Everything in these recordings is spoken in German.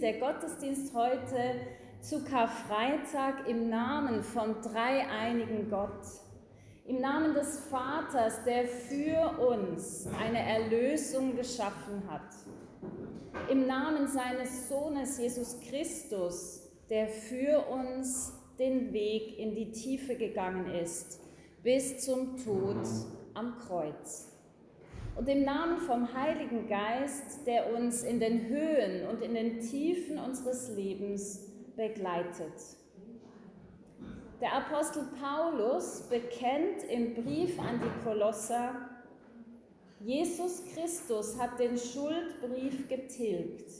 der Gottesdienst heute zu Karfreitag im Namen vom dreieinigen Gott. Im Namen des Vaters, der für uns eine Erlösung geschaffen hat. Im Namen seines Sohnes Jesus Christus, der für uns den Weg in die Tiefe gegangen ist, bis zum Tod am Kreuz. Und im Namen vom Heiligen Geist, der uns in den Höhen und in den Tiefen unseres Lebens begleitet. Der Apostel Paulus bekennt im Brief an die Kolosser, Jesus Christus hat den Schuldbrief getilgt,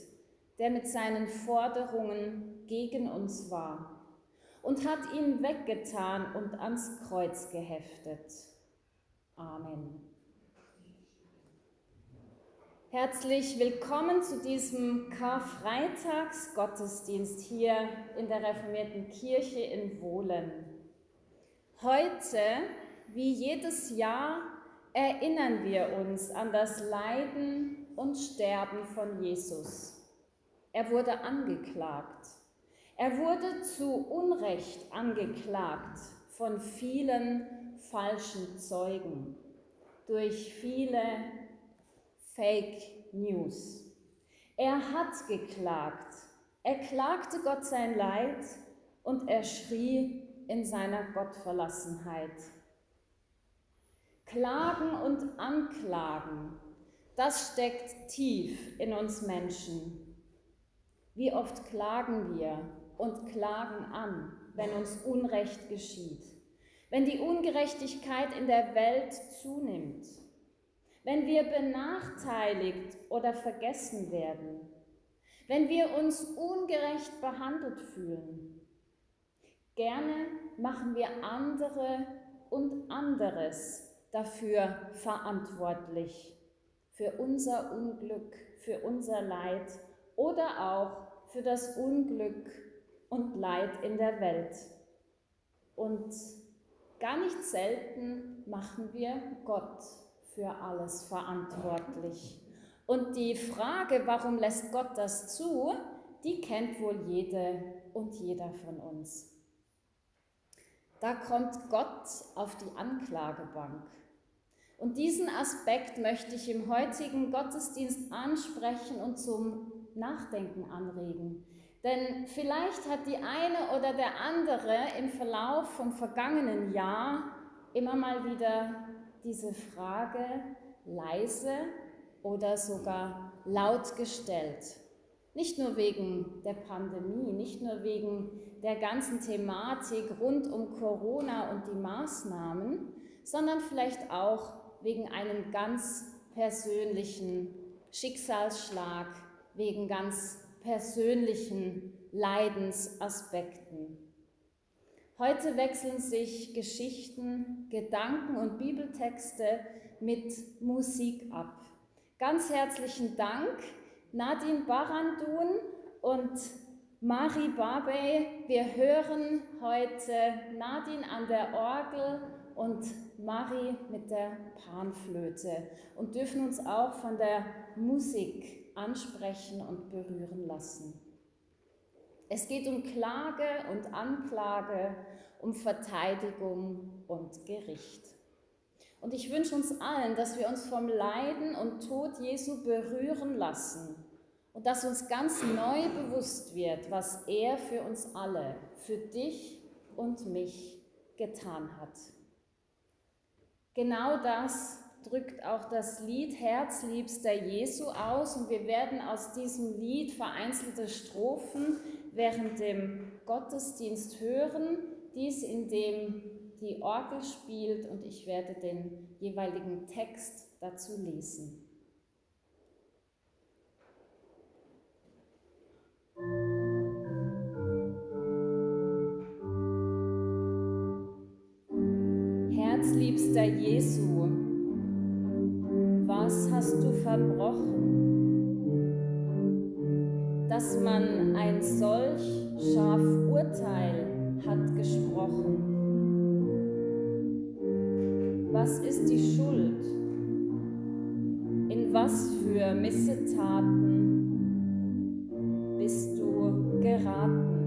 der mit seinen Forderungen gegen uns war, und hat ihn weggetan und ans Kreuz geheftet. Amen. Herzlich willkommen zu diesem Karfreitagsgottesdienst hier in der reformierten Kirche in Wohlen. Heute, wie jedes Jahr, erinnern wir uns an das Leiden und Sterben von Jesus. Er wurde angeklagt. Er wurde zu Unrecht angeklagt von vielen falschen Zeugen, durch viele Fake News. Er hat geklagt. Er klagte Gott sein Leid und er schrie in seiner Gottverlassenheit. Klagen und Anklagen, das steckt tief in uns Menschen. Wie oft klagen wir und klagen an, wenn uns Unrecht geschieht, wenn die Ungerechtigkeit in der Welt zunimmt wenn wir benachteiligt oder vergessen werden, wenn wir uns ungerecht behandelt fühlen. Gerne machen wir andere und anderes dafür verantwortlich, für unser Unglück, für unser Leid oder auch für das Unglück und Leid in der Welt. Und gar nicht selten machen wir Gott für alles verantwortlich. Und die Frage, warum lässt Gott das zu, die kennt wohl jede und jeder von uns. Da kommt Gott auf die Anklagebank. Und diesen Aspekt möchte ich im heutigen Gottesdienst ansprechen und zum Nachdenken anregen. Denn vielleicht hat die eine oder der andere im Verlauf vom vergangenen Jahr immer mal wieder diese Frage leise oder sogar laut gestellt. Nicht nur wegen der Pandemie, nicht nur wegen der ganzen Thematik rund um Corona und die Maßnahmen, sondern vielleicht auch wegen einem ganz persönlichen Schicksalsschlag, wegen ganz persönlichen Leidensaspekten. Heute wechseln sich Geschichten, Gedanken und Bibeltexte mit Musik ab. Ganz herzlichen Dank Nadine Barandun und Mari Babey. Wir hören heute Nadine an der Orgel und Mari mit der Panflöte und dürfen uns auch von der Musik ansprechen und berühren lassen. Es geht um Klage und Anklage, um Verteidigung und Gericht. Und ich wünsche uns allen, dass wir uns vom Leiden und Tod Jesu berühren lassen und dass uns ganz neu bewusst wird, was er für uns alle, für dich und mich getan hat. Genau das drückt auch das Lied Herzliebster Jesu aus und wir werden aus diesem Lied vereinzelte Strophen während dem Gottesdienst hören, dies indem die Orgel spielt und ich werde den jeweiligen Text dazu lesen. Herzliebster Jesu, was hast du verbrochen? dass man ein solch scharf Urteil hat gesprochen. Was ist die Schuld? In was für Missetaten bist du geraten?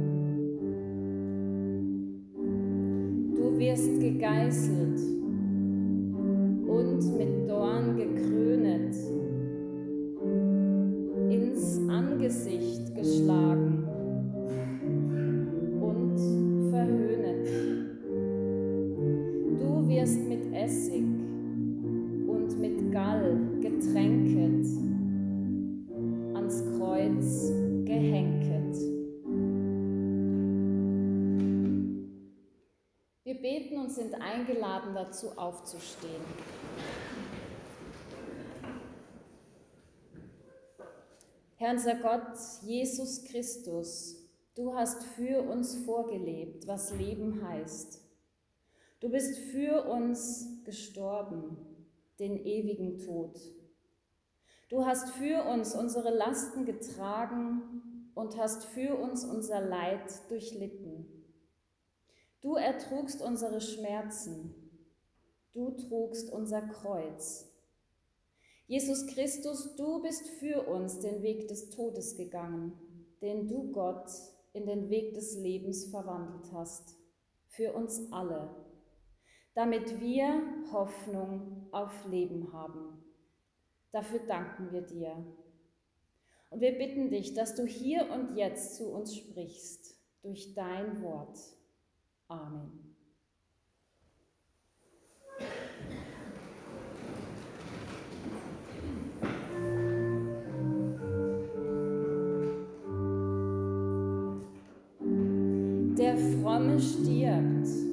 Dazu aufzustehen. Herr unser Gott, Jesus Christus, du hast für uns vorgelebt, was Leben heißt. Du bist für uns gestorben, den ewigen Tod. Du hast für uns unsere Lasten getragen und hast für uns unser Leid durchlitten. Du ertrugst unsere Schmerzen, du trugst unser Kreuz. Jesus Christus, du bist für uns den Weg des Todes gegangen, den du Gott in den Weg des Lebens verwandelt hast, für uns alle, damit wir Hoffnung auf Leben haben. Dafür danken wir dir. Und wir bitten dich, dass du hier und jetzt zu uns sprichst durch dein Wort. Amen. Stirbt,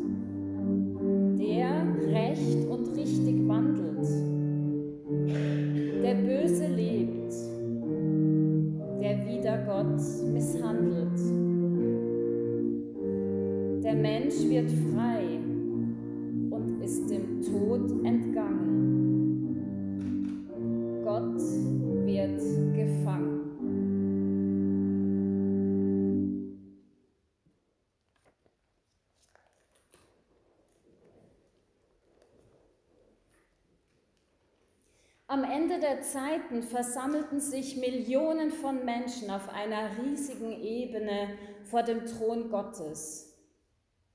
Der Zeiten versammelten sich Millionen von Menschen auf einer riesigen Ebene vor dem Thron Gottes.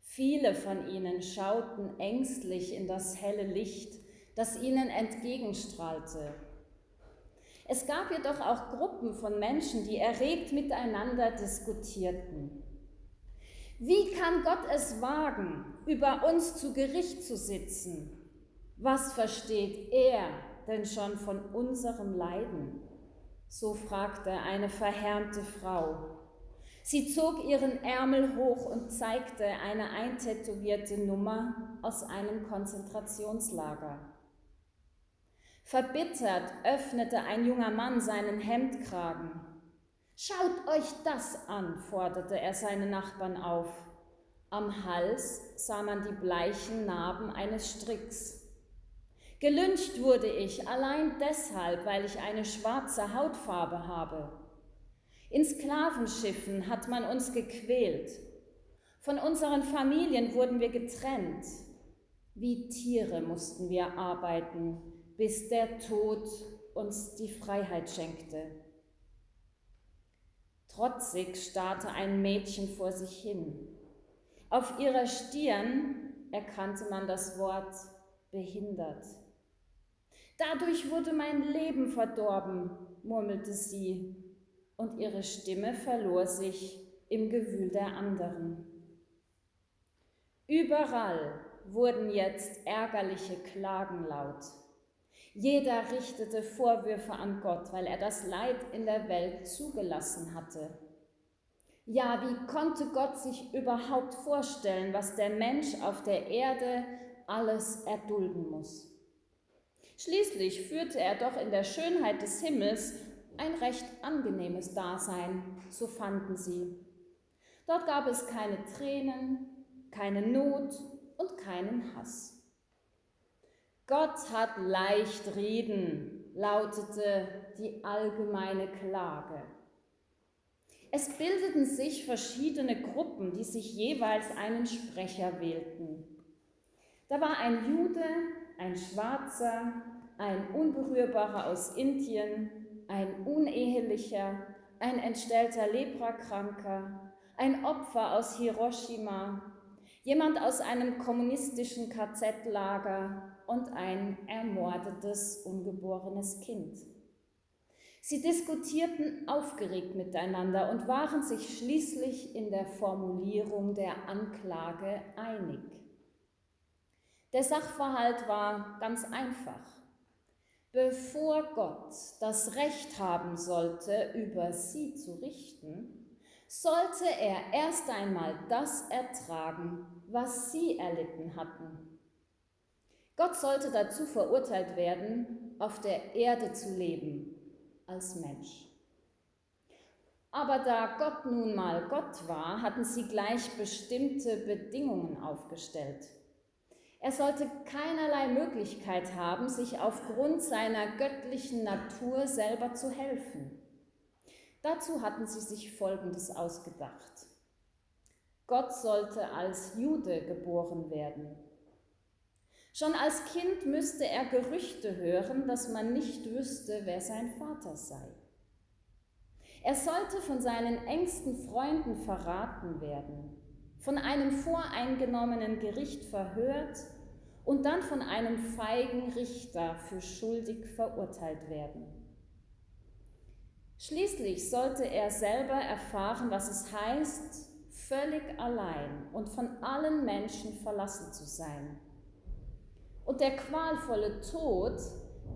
Viele von ihnen schauten ängstlich in das helle Licht, das ihnen entgegenstrahlte. Es gab jedoch auch Gruppen von Menschen, die erregt miteinander diskutierten. Wie kann Gott es wagen, über uns zu Gericht zu sitzen? Was versteht er denn schon von unserem Leiden? So fragte eine verhärmte Frau. Sie zog ihren Ärmel hoch und zeigte eine eintätowierte Nummer aus einem Konzentrationslager. Verbittert öffnete ein junger Mann seinen Hemdkragen. Schaut euch das an, forderte er seine Nachbarn auf. Am Hals sah man die bleichen Narben eines Stricks. Gelyncht wurde ich allein deshalb, weil ich eine schwarze Hautfarbe habe. In Sklavenschiffen hat man uns gequält. Von unseren Familien wurden wir getrennt. Wie Tiere mussten wir arbeiten, bis der Tod uns die Freiheit schenkte. Trotzig starrte ein Mädchen vor sich hin. Auf ihrer Stirn erkannte man das Wort behindert. Dadurch wurde mein Leben verdorben, murmelte sie, und ihre Stimme verlor sich im Gewühl der anderen. Überall wurden jetzt ärgerliche Klagen laut. Jeder richtete Vorwürfe an Gott, weil er das Leid in der Welt zugelassen hatte. Ja, wie konnte Gott sich überhaupt vorstellen, was der Mensch auf der Erde alles erdulden muss? Schließlich führte er doch in der Schönheit des Himmels ein recht angenehmes Dasein, so fanden sie. Dort gab es keine Tränen, keine Not und keinen Hass. Gott hat leicht reden, lautete die allgemeine Klage. Es bildeten sich verschiedene Gruppen, die sich jeweils einen Sprecher wählten. Da war ein Jude, ein Schwarzer, ein Unberührbarer aus Indien, ein Unehelicher, ein entstellter Leprakranker, ein Opfer aus Hiroshima, jemand aus einem kommunistischen KZ-Lager und ein ermordetes ungeborenes Kind. Sie diskutierten aufgeregt miteinander und waren sich schließlich in der Formulierung der Anklage einig. Der Sachverhalt war ganz einfach. Bevor Gott das Recht haben sollte, über sie zu richten, sollte er erst einmal das ertragen, was sie erlitten hatten. Gott sollte dazu verurteilt werden, auf der Erde zu leben als Mensch. Aber da Gott nun mal Gott war, hatten sie gleich bestimmte Bedingungen aufgestellt. Er sollte keinerlei Möglichkeit haben, sich aufgrund seiner göttlichen Natur selber zu helfen. Dazu hatten sie sich Folgendes ausgedacht. Gott sollte als Jude geboren werden. Schon als Kind müsste er Gerüchte hören, dass man nicht wüsste, wer sein Vater sei. Er sollte von seinen engsten Freunden verraten werden, von einem voreingenommenen Gericht verhört und dann von einem feigen Richter für schuldig verurteilt werden. Schließlich sollte er selber erfahren, was es heißt, völlig allein und von allen Menschen verlassen zu sein und der qualvolle Tod,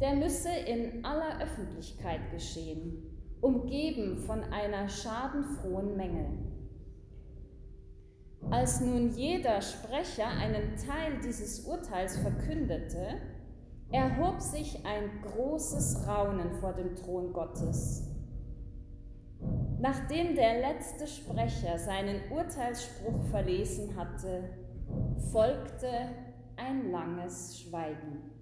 der müsse in aller Öffentlichkeit geschehen, umgeben von einer schadenfrohen Menge. Als nun jeder Sprecher einen Teil dieses Urteils verkündete, erhob sich ein großes Raunen vor dem Thron Gottes. Nachdem der letzte Sprecher seinen Urteilsspruch verlesen hatte, folgte ein langes Schweigen.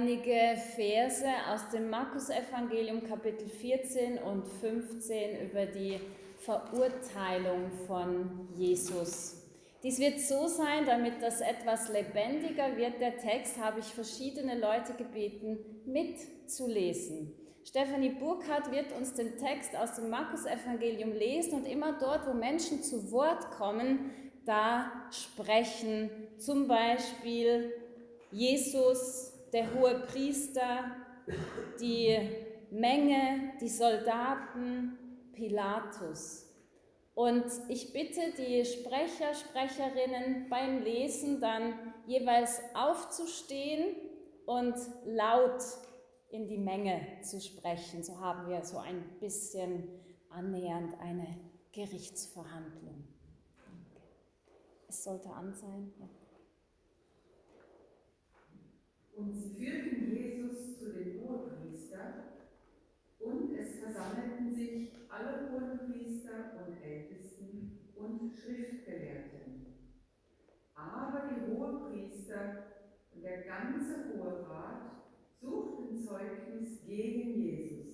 Einige Verse aus dem Markus-Evangelium, Kapitel 14 und 15 über die Verurteilung von Jesus. Dies wird so sein, damit das etwas lebendiger wird, der Text, habe ich verschiedene Leute gebeten, mitzulesen. Stefanie Burkhardt wird uns den Text aus dem Markus-Evangelium lesen und immer dort, wo Menschen zu Wort kommen, da sprechen. Zum Beispiel Jesus, der hohe Priester, die Menge, die Soldaten, Pilatus. Und ich bitte die Sprecher, Sprecherinnen beim Lesen dann jeweils aufzustehen und laut in die Menge zu sprechen. So haben wir so ein bisschen annähernd eine Gerichtsverhandlung. Es sollte an sein. Ja. Und sie führten Jesus zu den Hohepriestern und es versammelten sich alle Hohenpriester und Ältesten und Schriftgelehrten. Aber die Hohepriester und der ganze Hohe Rat suchten Zeugnis gegen Jesus,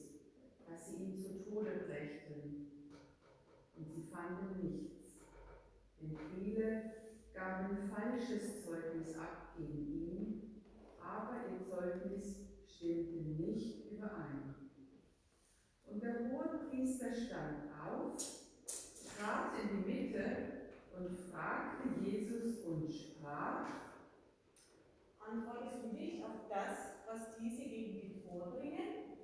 dass sie ihn zu Tode brächten. Und sie fanden nichts, denn viele gaben falsches Zeugnis ab gegen ihn, aber ihr Zeugnis stimmte nicht überein. Und der hohe Priester stand auf, trat in die Mitte und fragte Jesus und sprach, Antwortest du nicht auf das, was diese gegen dich vorbringen?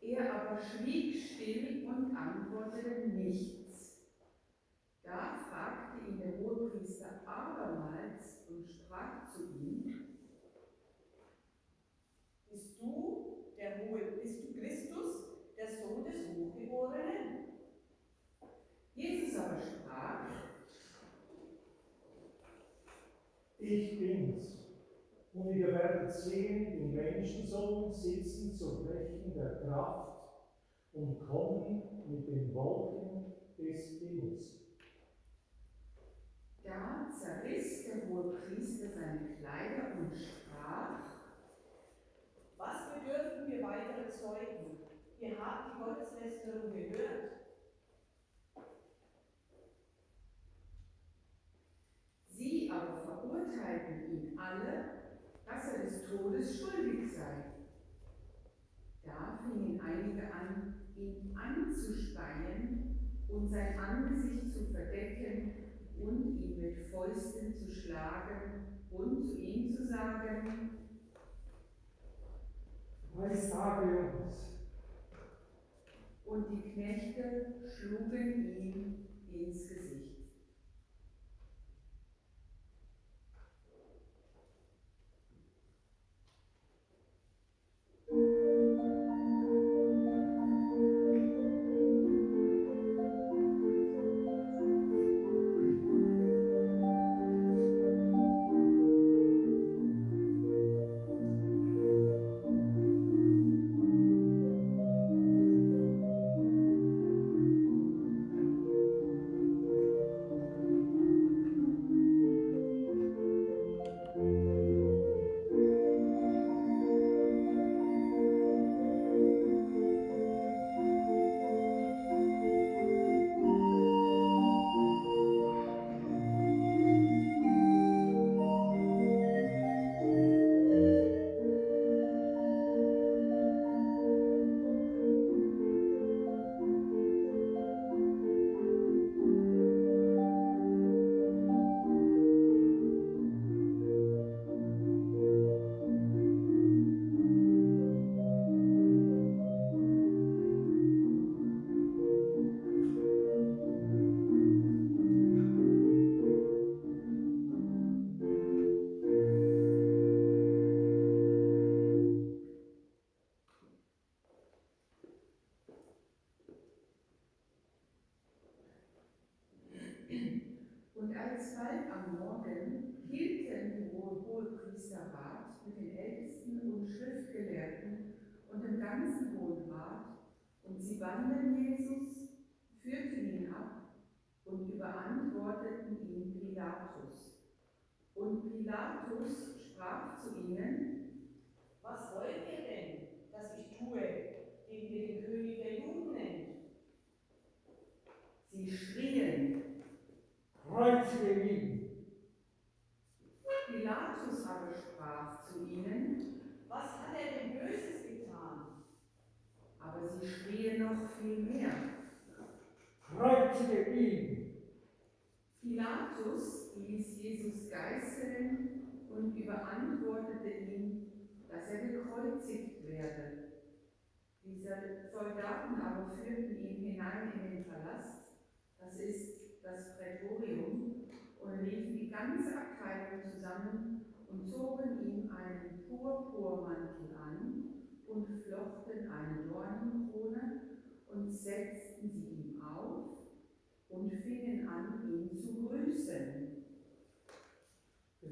Er aber schwieg still und antwortete nichts. Da fragte ihn der Hohepriester abermals und sprach zu ihm, Bist du der Hohe, bist du Christus, der Sohn des Hochgeborenen? Jesus aber sprach, Ich bin's. Und ihr werdet sehen den Menschensohn sitzen zur Rechten der Kraft und kommen mit den Wolken des Himmels. Da zerriss der Hohepriester seine Kleider und sprach, Was bedürfen wir weitere Zeugen? Ihr habt die Gotteslästerung gehört. Sie aber verurteilten ihn alle, dass er des Todes schuldig sei. Da fingen einige an, ihn anzuspeien und sein Angesicht zu verdecken und ihn mit Fäusten zu schlagen und zu ihm zu sagen, Was sage uns? Und die Knechte schlugen ihm ins Gesicht.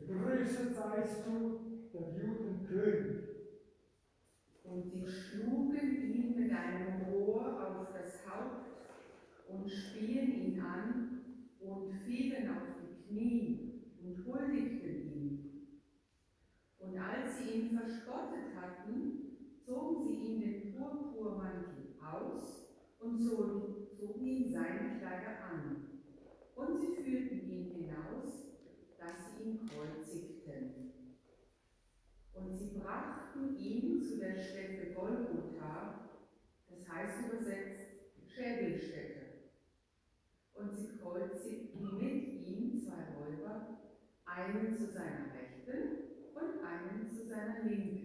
Gegrüßet seist du, der Judenkönig. Und sie schlugen ihn mit einem Rohr auf das Haupt und spien ihn an und fielen auf die Knie und huldigten ihm. Und als sie ihn verspottet hatten, zogen sie ihm den Purpurmantel aus und zogen, zogen ihm seine Kleider an. Und sie führten ihn hinaus, dass sie ihn kreuzigten. Und sie brachten ihn zu der Stätte Golgotha, das heißt übersetzt Schädelstätte. Und sie kreuzigten mit ihm zwei Räuber, einen zu seiner Rechten und einen zu seiner Linken.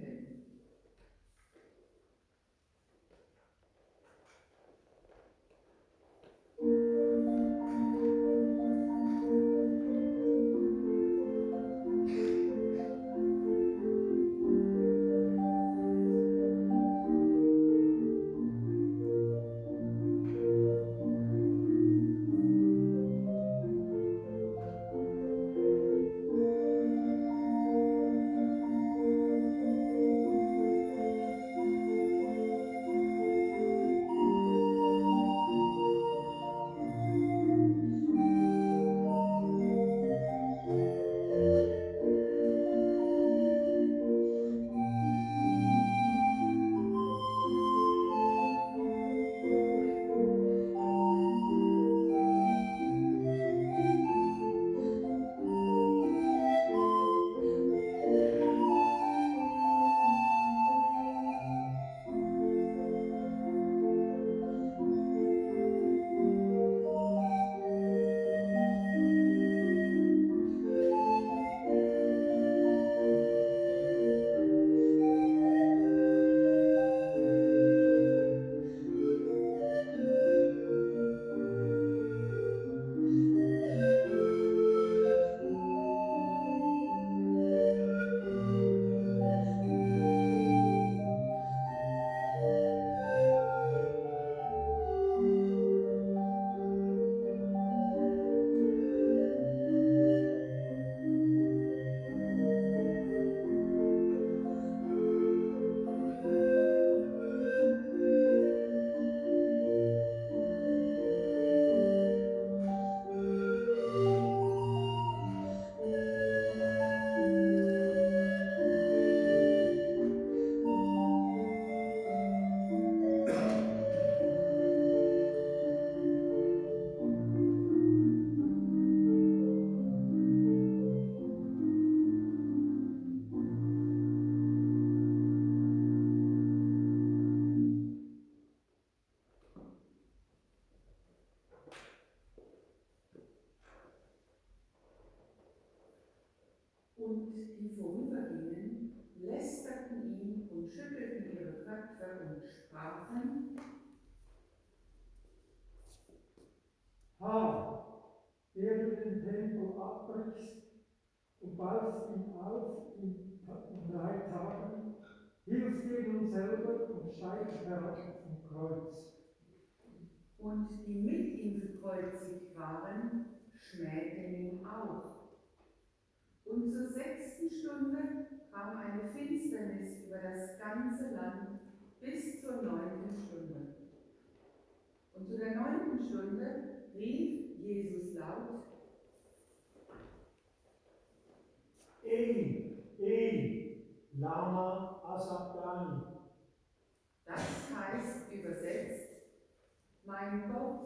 Mein Gott,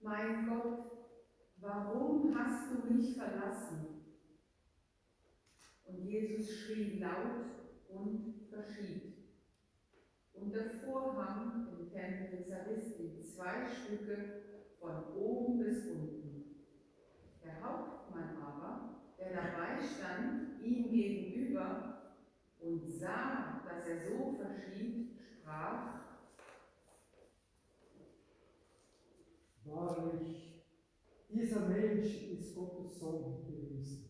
mein Gott, warum hast du mich verlassen? Und Jesus schrie laut und verschied. Und der Vorhang im Tempel zerriss in zwei Stücke von oben bis unten. Der Hauptmann aber, der dabei stand, ihm gegenüber und sah, dass er so verschied, sprach, Glória a Deus. Isso é meio escuta o som de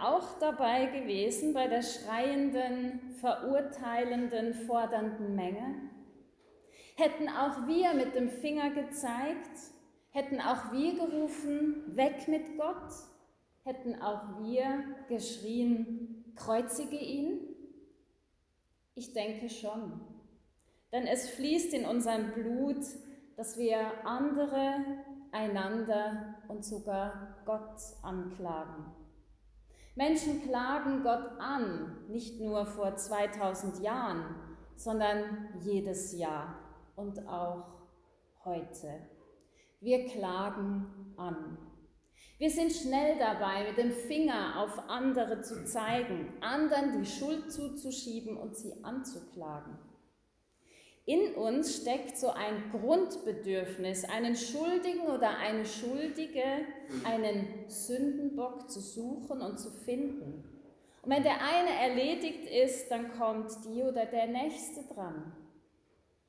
auch dabei gewesen bei der schreienden, verurteilenden, fordernden Menge? Hätten auch wir mit dem Finger gezeigt? Hätten auch wir gerufen, weg mit Gott? Hätten auch wir geschrien, kreuzige ihn? Ich denke schon, denn es fließt in unserem Blut, dass wir andere einander und sogar Gott anklagen. Menschen klagen Gott an, nicht nur vor 2000 Jahren, sondern jedes Jahr und auch heute. Wir klagen an. Wir sind schnell dabei, mit dem Finger auf andere zu zeigen, anderen die Schuld zuzuschieben und sie anzuklagen. In uns steckt so ein Grundbedürfnis, einen Schuldigen oder eine Schuldige, einen Sündenbock zu suchen und zu finden. Und wenn der eine erledigt ist, dann kommt die oder der nächste dran.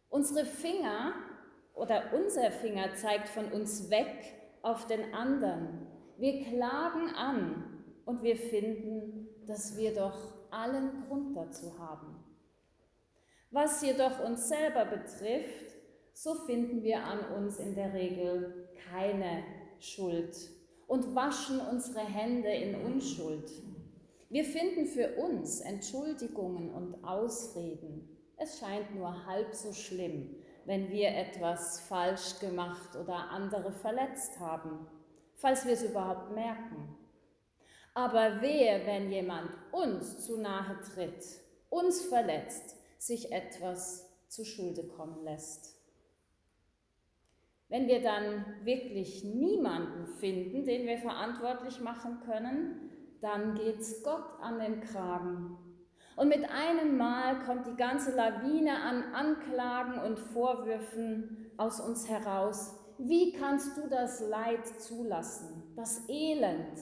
Unsere Finger oder unser Finger zeigt von uns weg auf den anderen. Wir klagen an und wir finden, dass wir doch allen Grund dazu haben. Was jedoch uns selber betrifft, so finden wir an uns in der Regel keine Schuld und waschen unsere Hände in Unschuld. Wir finden für uns Entschuldigungen und Ausreden. Es scheint nur halb so schlimm, wenn wir etwas falsch gemacht oder andere verletzt haben, falls wir es überhaupt merken. Aber wer, wenn jemand uns zu nahe tritt, uns verletzt, sich etwas zu Schulde kommen lässt. Wenn wir dann wirklich niemanden finden, den wir verantwortlich machen können, dann geht's Gott an den Kragen. Und mit einem Mal kommt die ganze Lawine an Anklagen und Vorwürfen aus uns heraus. Wie kannst du das Leid zulassen, das Elend,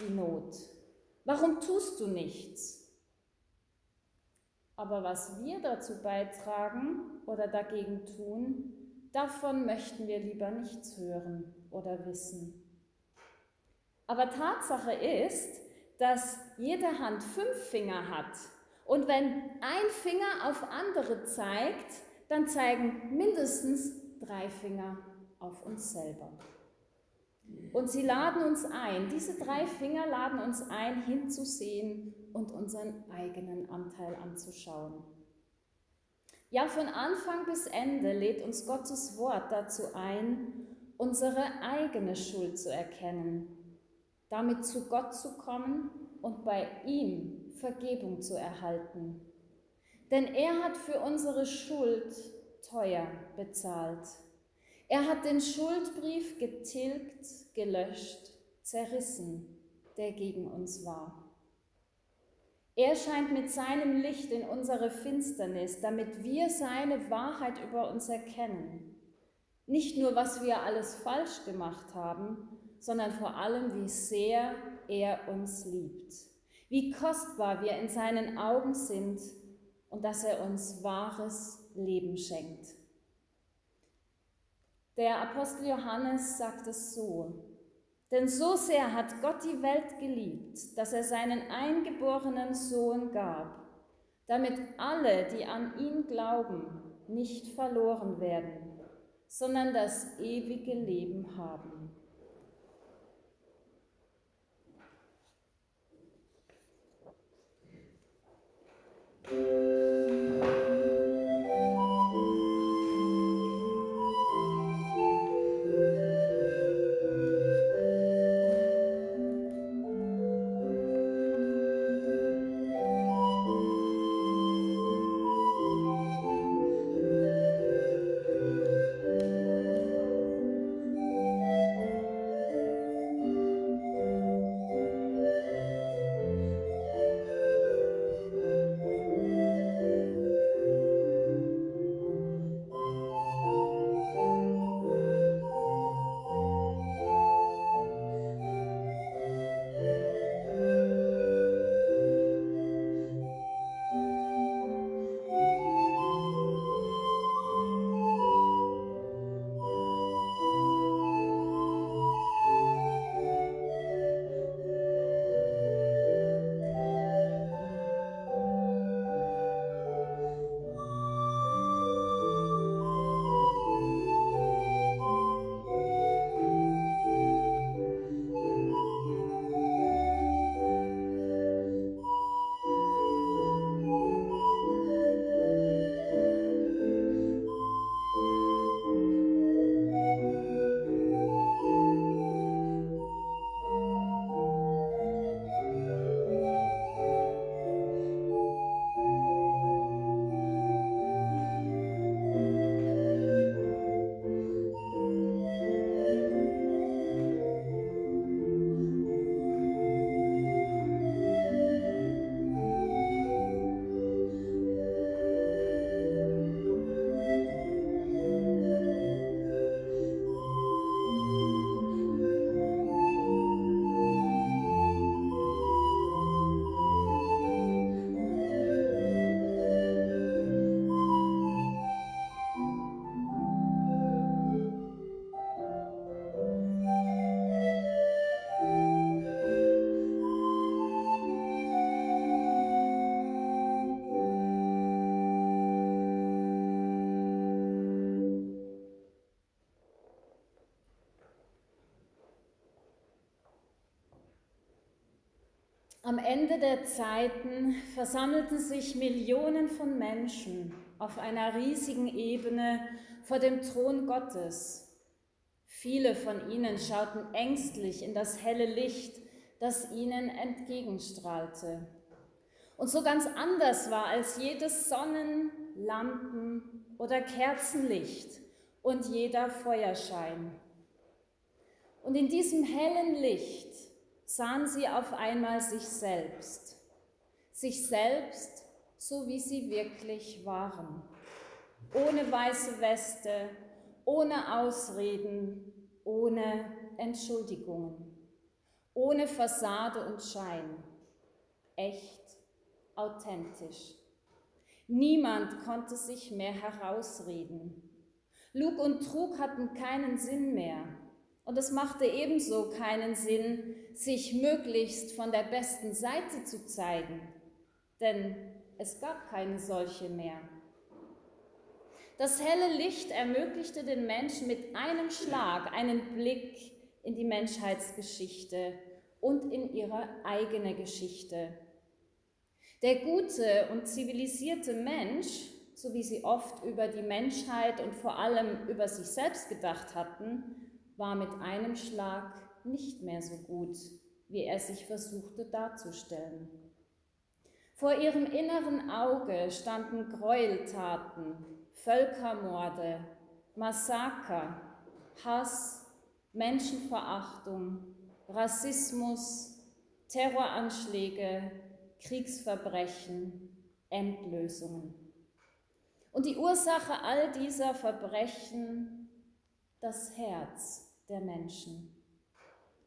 die Not? Warum tust du nichts? Aber was wir dazu beitragen oder dagegen tun, davon möchten wir lieber nichts hören oder wissen. Aber Tatsache ist, dass jede Hand fünf Finger hat. Und wenn ein Finger auf andere zeigt, dann zeigen mindestens drei Finger auf uns selber. Und sie laden uns ein, diese drei Finger laden uns ein, hinzusehen und unseren eigenen Anteil anzuschauen. Ja, von Anfang bis Ende lädt uns Gottes Wort dazu ein, unsere eigene Schuld zu erkennen, damit zu Gott zu kommen und bei ihm Vergebung zu erhalten. Denn er hat für unsere Schuld teuer bezahlt. Er hat den Schuldbrief getilgt, gelöscht, zerrissen, der gegen uns war. Er scheint mit seinem Licht in unsere Finsternis, damit wir seine Wahrheit über uns erkennen. Nicht nur, was wir alles falsch gemacht haben, sondern vor allem, wie sehr er uns liebt, wie kostbar wir in seinen Augen sind und dass er uns wahres Leben schenkt. Der Apostel Johannes sagt es so, denn so sehr hat Gott die Welt geliebt, dass er seinen eingeborenen Sohn gab, damit alle, die an ihn glauben, nicht verloren werden, sondern das ewige Leben haben. Ende der Zeiten versammelten sich Millionen von Menschen auf einer riesigen Ebene vor dem Thron Gottes. Viele von ihnen schauten ängstlich in das helle Licht, das ihnen entgegenstrahlte. Und so ganz anders war als jedes Sonnen-, Lampen- oder Kerzenlicht und jeder Feuerschein. Und in diesem hellen Licht sahen sie auf einmal sich selbst, sich selbst, so wie sie wirklich waren, ohne weiße Weste, ohne Ausreden, ohne Entschuldigungen, ohne Fassade und Schein, echt, authentisch. Niemand konnte sich mehr herausreden. Lug und Trug hatten keinen Sinn mehr. Und es machte ebenso keinen Sinn, sich möglichst von der besten Seite zu zeigen, denn es gab keine solche mehr. Das helle Licht ermöglichte den Menschen mit einem Schlag einen Blick in die Menschheitsgeschichte und in ihre eigene Geschichte. Der gute und zivilisierte Mensch so wie sie oft über die Menschheit und vor allem über sich selbst gedacht hatten, war mit einem Schlag nicht mehr so gut, wie er sich versuchte darzustellen. Vor ihrem inneren Auge standen Gräueltaten, Völkermorde, Massaker, Hass, Menschenverachtung, Rassismus, Terroranschläge, Kriegsverbrechen, Endlösungen. Und die Ursache all dieser Verbrechen, das Herz der Menschen.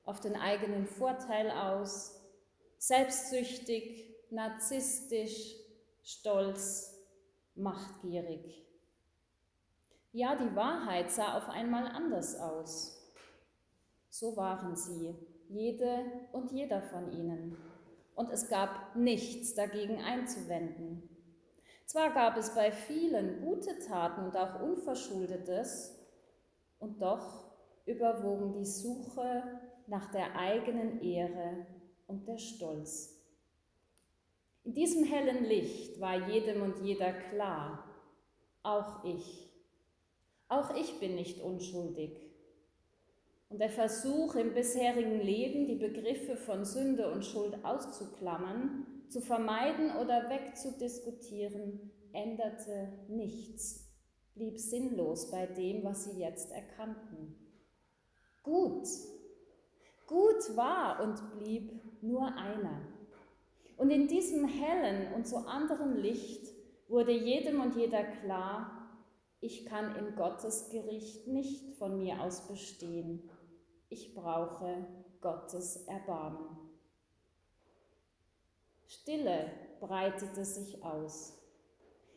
Auf den eigenen Vorteil aus, selbstsüchtig, narzisstisch, stolz, machtgierig. Ja, die Wahrheit sah auf einmal anders aus. So waren sie, jede und jeder von ihnen. Und es gab nichts dagegen einzuwenden. Zwar gab es bei vielen gute Taten und auch Unverschuldetes, und doch überwogen die Suche nach der eigenen Ehre und der Stolz. In diesem hellen Licht war jedem und jeder klar, auch ich. Auch ich bin nicht unschuldig. Und der Versuch im bisherigen Leben, die Begriffe von Sünde und Schuld auszuklammern, zu vermeiden oder wegzudiskutieren, änderte nichts, blieb sinnlos bei dem, was sie jetzt erkannten. Gut, gut war und blieb nur einer. Und in diesem hellen und so anderen Licht wurde jedem und jeder klar, ich kann im Gottesgericht nicht von mir aus bestehen. Ich brauche Gottes Erbarmen. Stille breitete sich aus.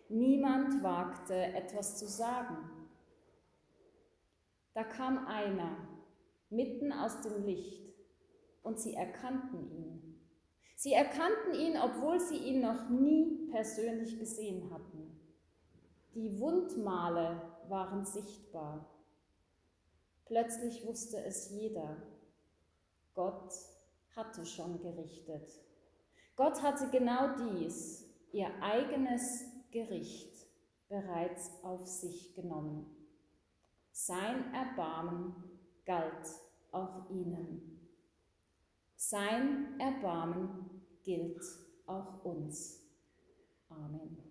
Niemand wagte etwas zu sagen. Da kam einer mitten aus dem Licht und sie erkannten ihn. Sie erkannten ihn, obwohl sie ihn noch nie persönlich gesehen hatten. Die Wundmale waren sichtbar. Plötzlich wusste es jeder. Gott hatte schon gerichtet. Gott hatte genau dies, ihr eigenes Gericht, bereits auf sich genommen. Sein Erbarmen galt auch ihnen. Sein Erbarmen gilt auch uns. Amen.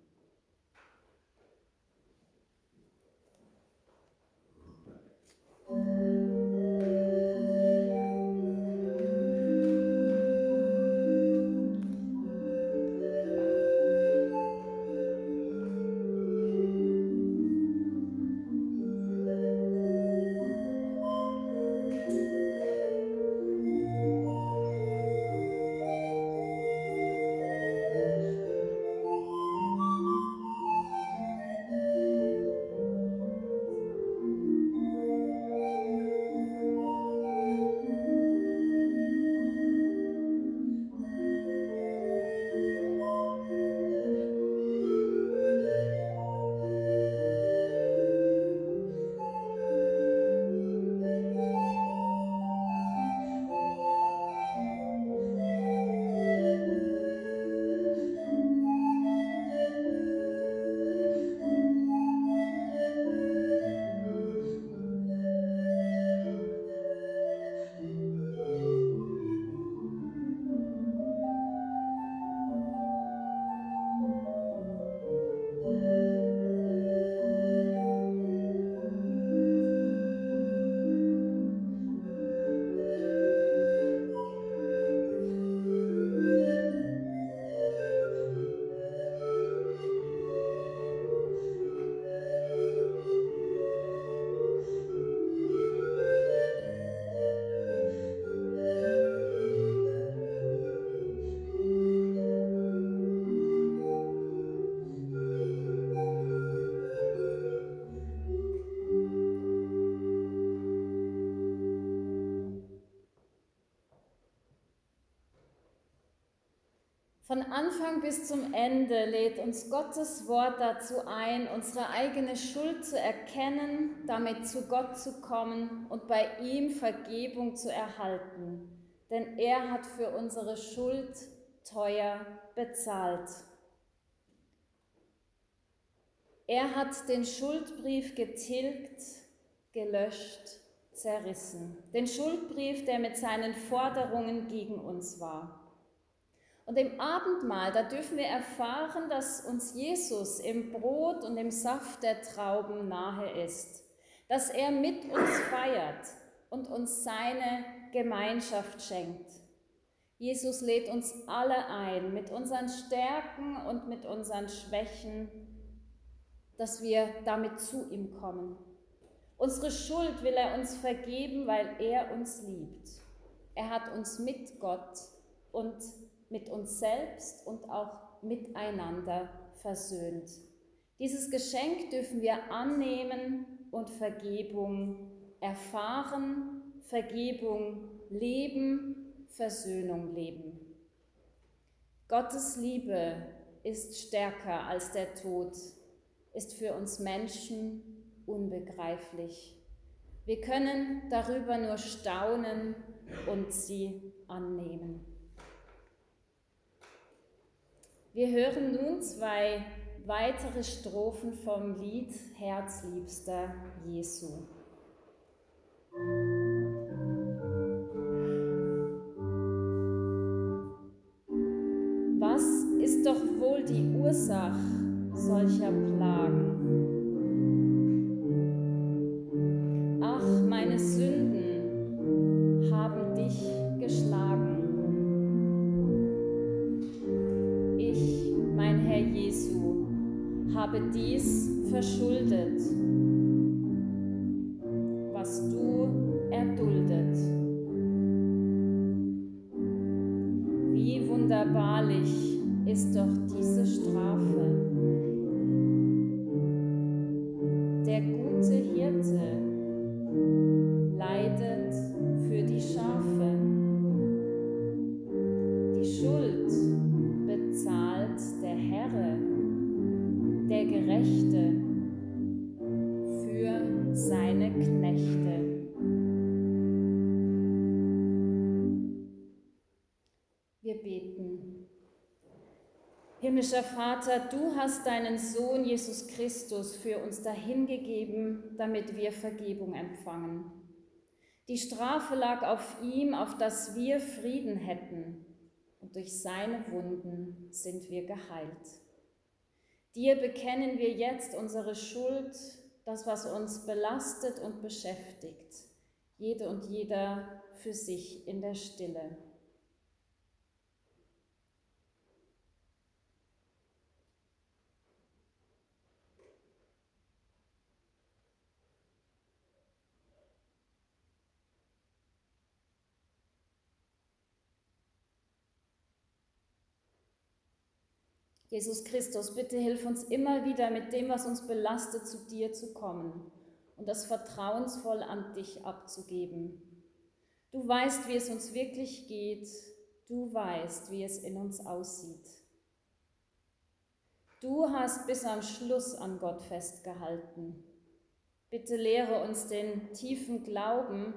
Anfang bis zum Ende lädt uns Gottes Wort dazu ein, unsere eigene Schuld zu erkennen, damit zu Gott zu kommen und bei ihm Vergebung zu erhalten. Denn er hat für unsere Schuld teuer bezahlt. Er hat den Schuldbrief getilgt, gelöscht, zerrissen. Den Schuldbrief, der mit seinen Forderungen gegen uns war. Und im Abendmahl, da dürfen wir erfahren, dass uns Jesus im Brot und im Saft der Trauben nahe ist, dass er mit uns feiert und uns seine Gemeinschaft schenkt. Jesus lädt uns alle ein, mit unseren Stärken und mit unseren Schwächen, dass wir damit zu ihm kommen. Unsere Schuld will er uns vergeben, weil er uns liebt. Er hat uns mit Gott und mit uns selbst und auch miteinander versöhnt. Dieses Geschenk dürfen wir annehmen und Vergebung erfahren, Vergebung leben, Versöhnung leben. Gottes Liebe ist stärker als der Tod, ist für uns Menschen unbegreiflich. Wir können darüber nur staunen und sie annehmen. Wir hören nun zwei weitere Strophen vom Lied Herzliebster Jesu. Was ist doch wohl die Ursache solcher Plagen? Verschuldet, Vater, du hast deinen Sohn Jesus Christus für uns dahingegeben, damit wir Vergebung empfangen. Die Strafe lag auf ihm, auf dass wir Frieden hätten, und durch seine Wunden sind wir geheilt. Dir bekennen wir jetzt unsere Schuld, das, was uns belastet und beschäftigt, jede und jeder für sich in der Stille. Jesus Christus, bitte hilf uns immer wieder mit dem, was uns belastet, zu dir zu kommen und das vertrauensvoll an dich abzugeben. Du weißt, wie es uns wirklich geht. Du weißt, wie es in uns aussieht. Du hast bis am Schluss an Gott festgehalten. Bitte lehre uns den tiefen Glauben,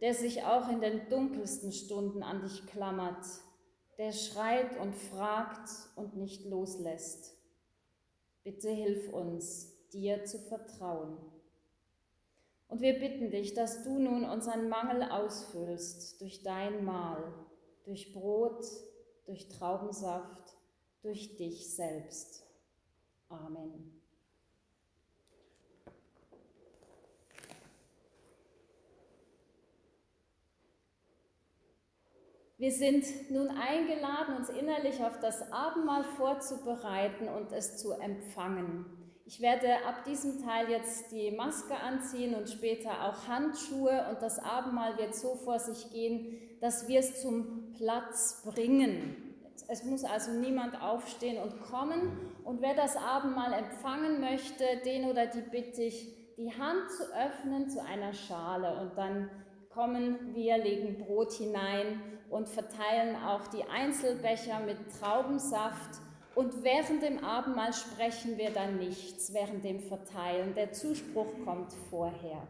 der sich auch in den dunkelsten Stunden an dich klammert der schreit und fragt und nicht loslässt. Bitte hilf uns, dir zu vertrauen. Und wir bitten dich, dass du nun unseren Mangel ausfüllst durch dein Mahl, durch Brot, durch Traubensaft, durch dich selbst. Amen. Wir sind nun eingeladen, uns innerlich auf das Abendmahl vorzubereiten und es zu empfangen. Ich werde ab diesem Teil jetzt die Maske anziehen und später auch Handschuhe und das Abendmahl wird so vor sich gehen, dass wir es zum Platz bringen. Es muss also niemand aufstehen und kommen. Und wer das Abendmahl empfangen möchte, den oder die bitte ich, die Hand zu öffnen zu einer Schale und dann kommen wir, legen Brot hinein und verteilen auch die Einzelbecher mit Traubensaft. Und während dem Abendmahl sprechen wir dann nichts, während dem Verteilen. Der Zuspruch kommt vorher.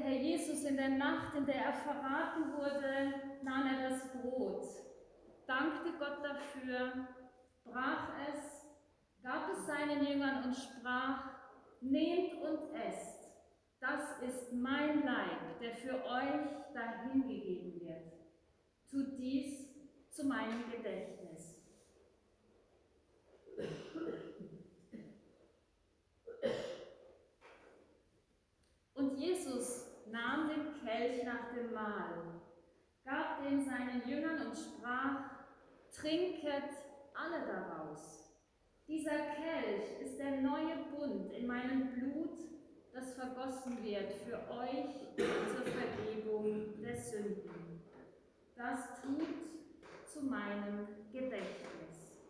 Herr Jesus in der Nacht, in der er verraten wurde, nahm er das Brot, dankte Gott dafür, brach es, gab es seinen Jüngern und sprach, nehmt und esst, das ist mein Leib, der für euch dahingegeben wird. Tut dies zu meinem Gedächtnis. Und Jesus nahm den Kelch nach dem Mahl, gab den seinen Jüngern und sprach, trinket alle daraus. Dieser Kelch ist der neue Bund in meinem Blut, das vergossen wird für euch zur Vergebung der Sünden. Das tut zu meinem Gedächtnis.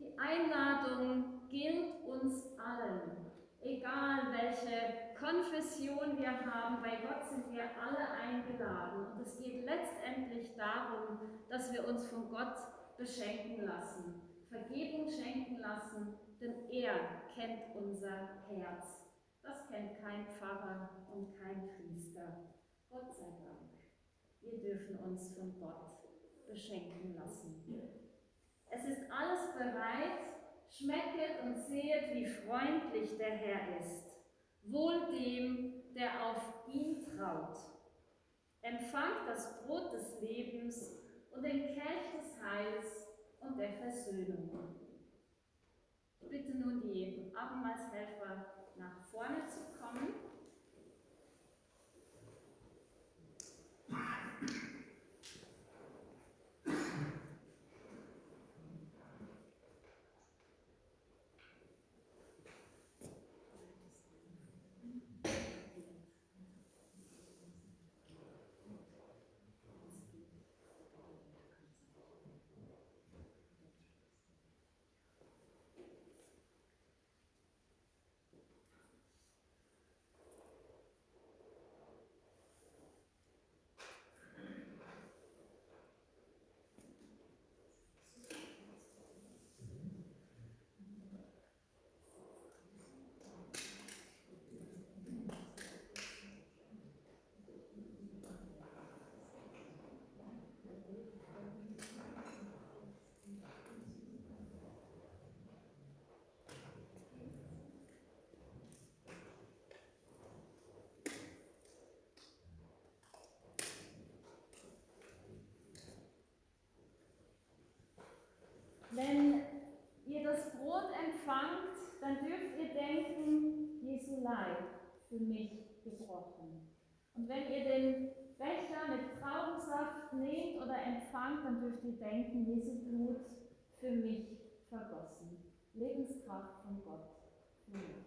Die Einladung gilt uns allen, egal welche Konfession wir haben, bei Gott sind wir alle eingeladen. Und es geht letztendlich darum, dass wir uns von Gott beschenken lassen, Vergebung schenken lassen, denn er kennt unser Herz. Das kennt kein Pfarrer und kein Priester. Gott sei Dank. Wir dürfen uns von Gott beschenken lassen. Es ist alles bereit, schmecket und sehet, wie freundlich der Herr ist. Wohl dem, der auf ihn traut. Empfangt das Brot des Lebens und den Kelch des Heils und der Versöhnung. Bitte nun die Abendmahlshelfer nach vorne zu kommen. Wenn ihr das Brot empfangt, dann dürft ihr denken, Jesu Leib für mich gebrochen. Und wenn ihr den Becher mit Traubensaft nehmt oder empfangt, dann dürft ihr denken, Jesu Blut für mich vergossen. Lebenskraft von Gott für mich.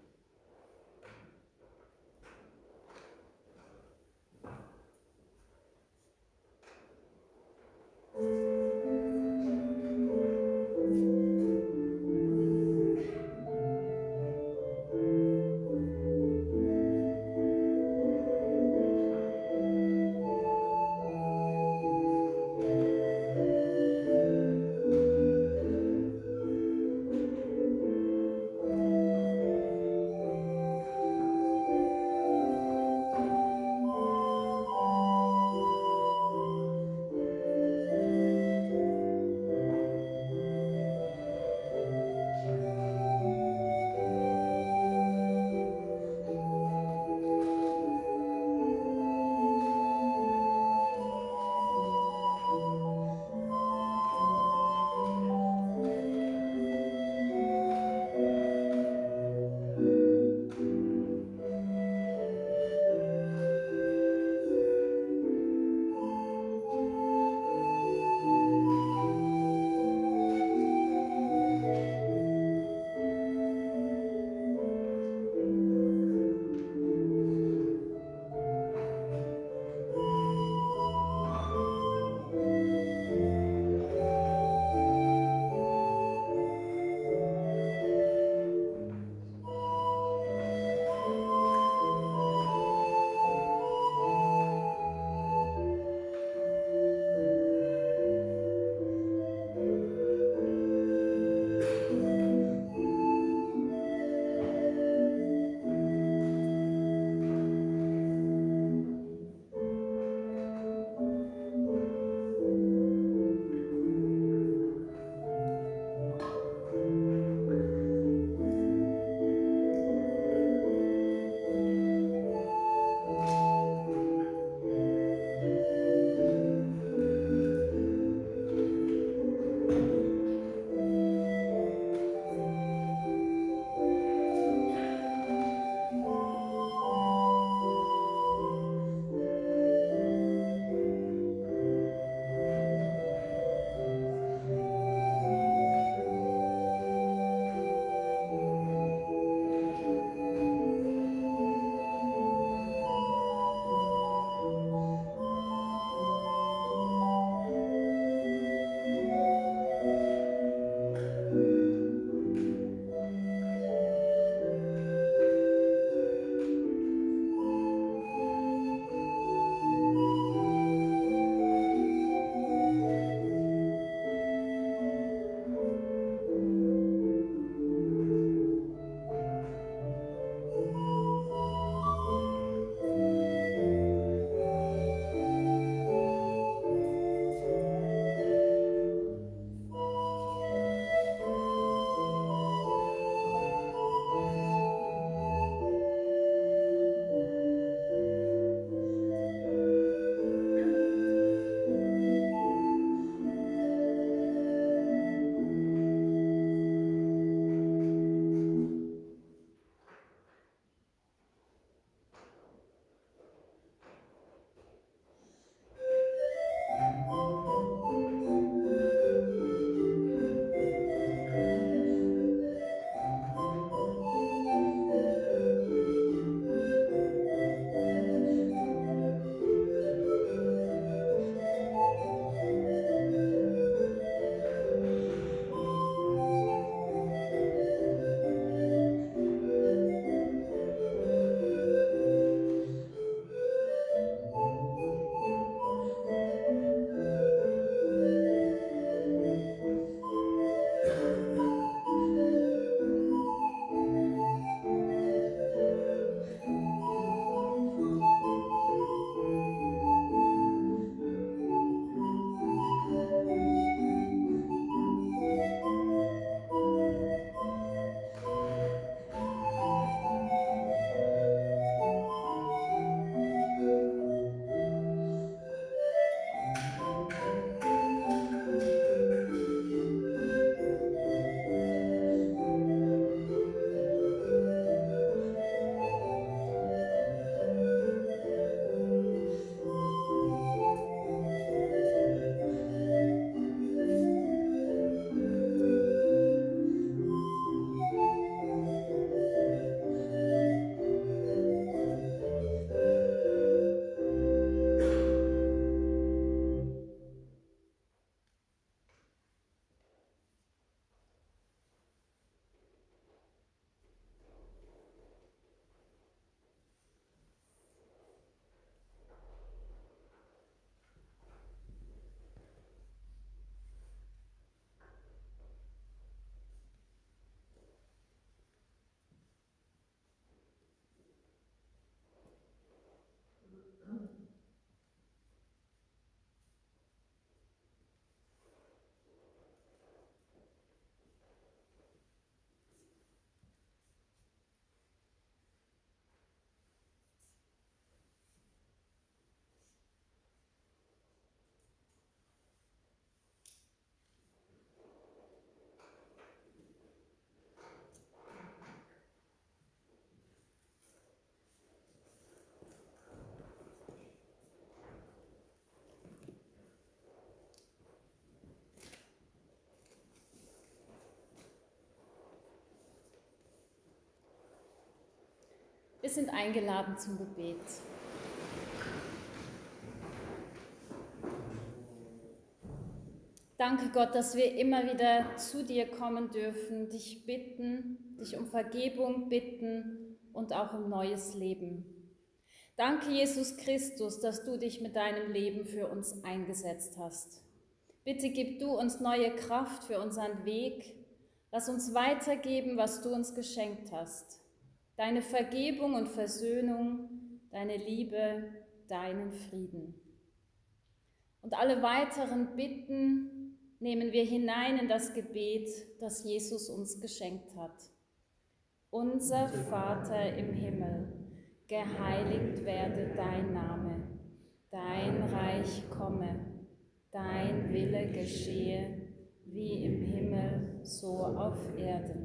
Wir sind eingeladen zum Gebet. Danke Gott, dass wir immer wieder zu dir kommen dürfen, dich bitten, dich um Vergebung bitten und auch um neues Leben. Danke Jesus Christus, dass du dich mit deinem Leben für uns eingesetzt hast. Bitte gib du uns neue Kraft für unseren Weg. Lass uns weitergeben, was du uns geschenkt hast. Deine Vergebung und Versöhnung, deine Liebe, deinen Frieden. Und alle weiteren Bitten, nehmen wir hinein in das Gebet, das Jesus uns geschenkt hat. Unser Vater im Himmel, geheiligt werde dein Name, dein Reich komme, dein Wille geschehe, wie im Himmel, so auf Erden.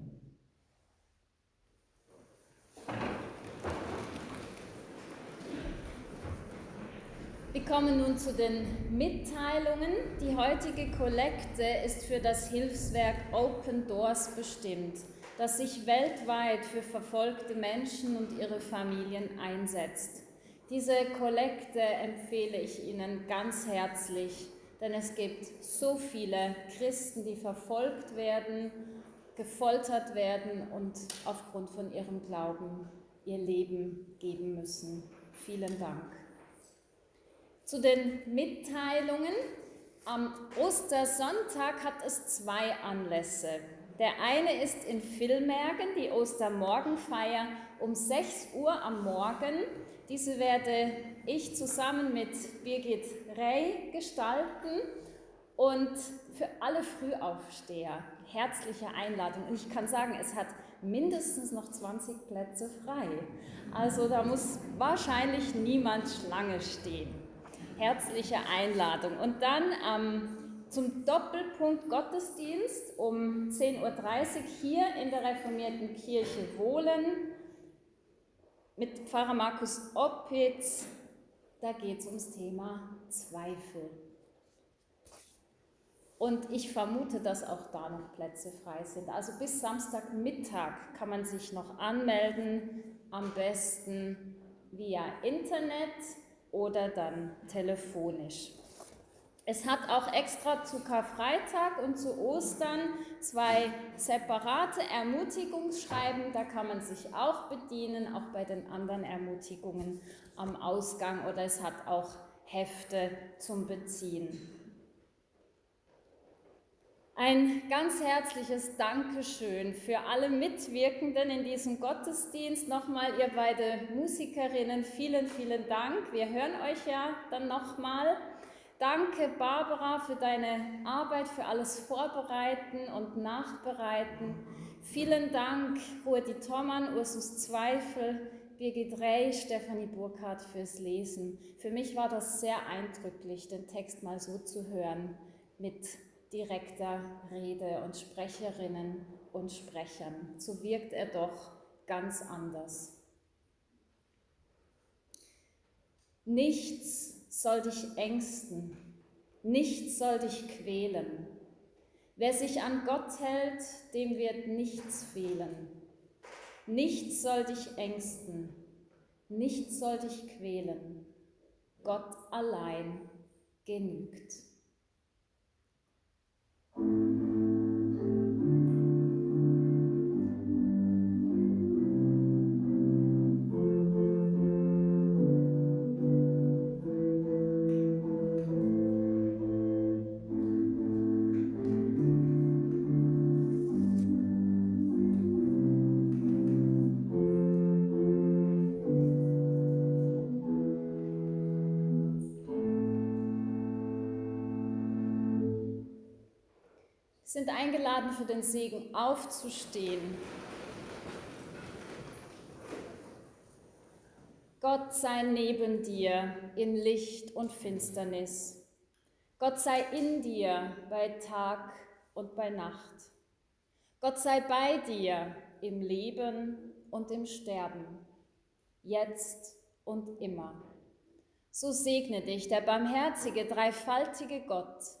Kommen nun zu den Mitteilungen. Die heutige Kollekte ist für das Hilfswerk Open Doors bestimmt, das sich weltweit für verfolgte Menschen und ihre Familien einsetzt. Diese Kollekte empfehle ich Ihnen ganz herzlich, denn es gibt so viele Christen, die verfolgt werden, gefoltert werden und aufgrund von ihrem Glauben ihr Leben geben müssen. Vielen Dank. Zu den Mitteilungen. Am Ostersonntag hat es zwei Anlässe. Der eine ist in Villmergen, die Ostermorgenfeier um 6 Uhr am Morgen. Diese werde ich zusammen mit Birgit Rey gestalten und für alle Frühaufsteher herzliche Einladung. Und ich kann sagen, es hat mindestens noch 20 Plätze frei. Also da muss wahrscheinlich niemand Schlange stehen herzliche Einladung. Und dann ähm, zum Doppelpunkt Gottesdienst um 10.30 Uhr hier in der reformierten Kirche Wohlen mit Pfarrer Markus Oppitz. Da geht es ums Thema Zweifel. Und ich vermute, dass auch da noch Plätze frei sind. Also bis Samstagmittag kann man sich noch anmelden, am besten via Internet oder dann telefonisch. Es hat auch extra zu Karfreitag und zu Ostern zwei separate Ermutigungsschreiben, da kann man sich auch bedienen, auch bei den anderen Ermutigungen am Ausgang oder es hat auch Hefte zum Beziehen. Ein ganz herzliches Dankeschön für alle Mitwirkenden in diesem Gottesdienst. Nochmal, ihr beide Musikerinnen, vielen, vielen Dank. Wir hören euch ja dann nochmal. Danke, Barbara, für deine Arbeit, für alles Vorbereiten und Nachbereiten. Vielen Dank, Rudi Thommann, Ursus Zweifel, Birgit Rey, Stefanie Burkhardt fürs Lesen. Für mich war das sehr eindrücklich, den Text mal so zu hören mit direkter Rede und Sprecherinnen und Sprechern. So wirkt er doch ganz anders. Nichts soll dich ängsten, nichts soll dich quälen. Wer sich an Gott hält, dem wird nichts fehlen. Nichts soll dich ängsten, nichts soll dich quälen. Gott allein genügt. Sind eingeladen, für den Segen aufzustehen. Gott Gott sei neben dir in Licht und Finsternis. Gott sei in dir bei Tag und bei Nacht. Gott sei bei dir im Leben und im Sterben, jetzt und immer. So segne dich der barmherzige, dreifaltige Gott,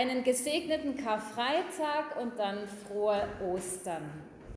Einen gesegneten Karfreitag und dann frohe Ostern.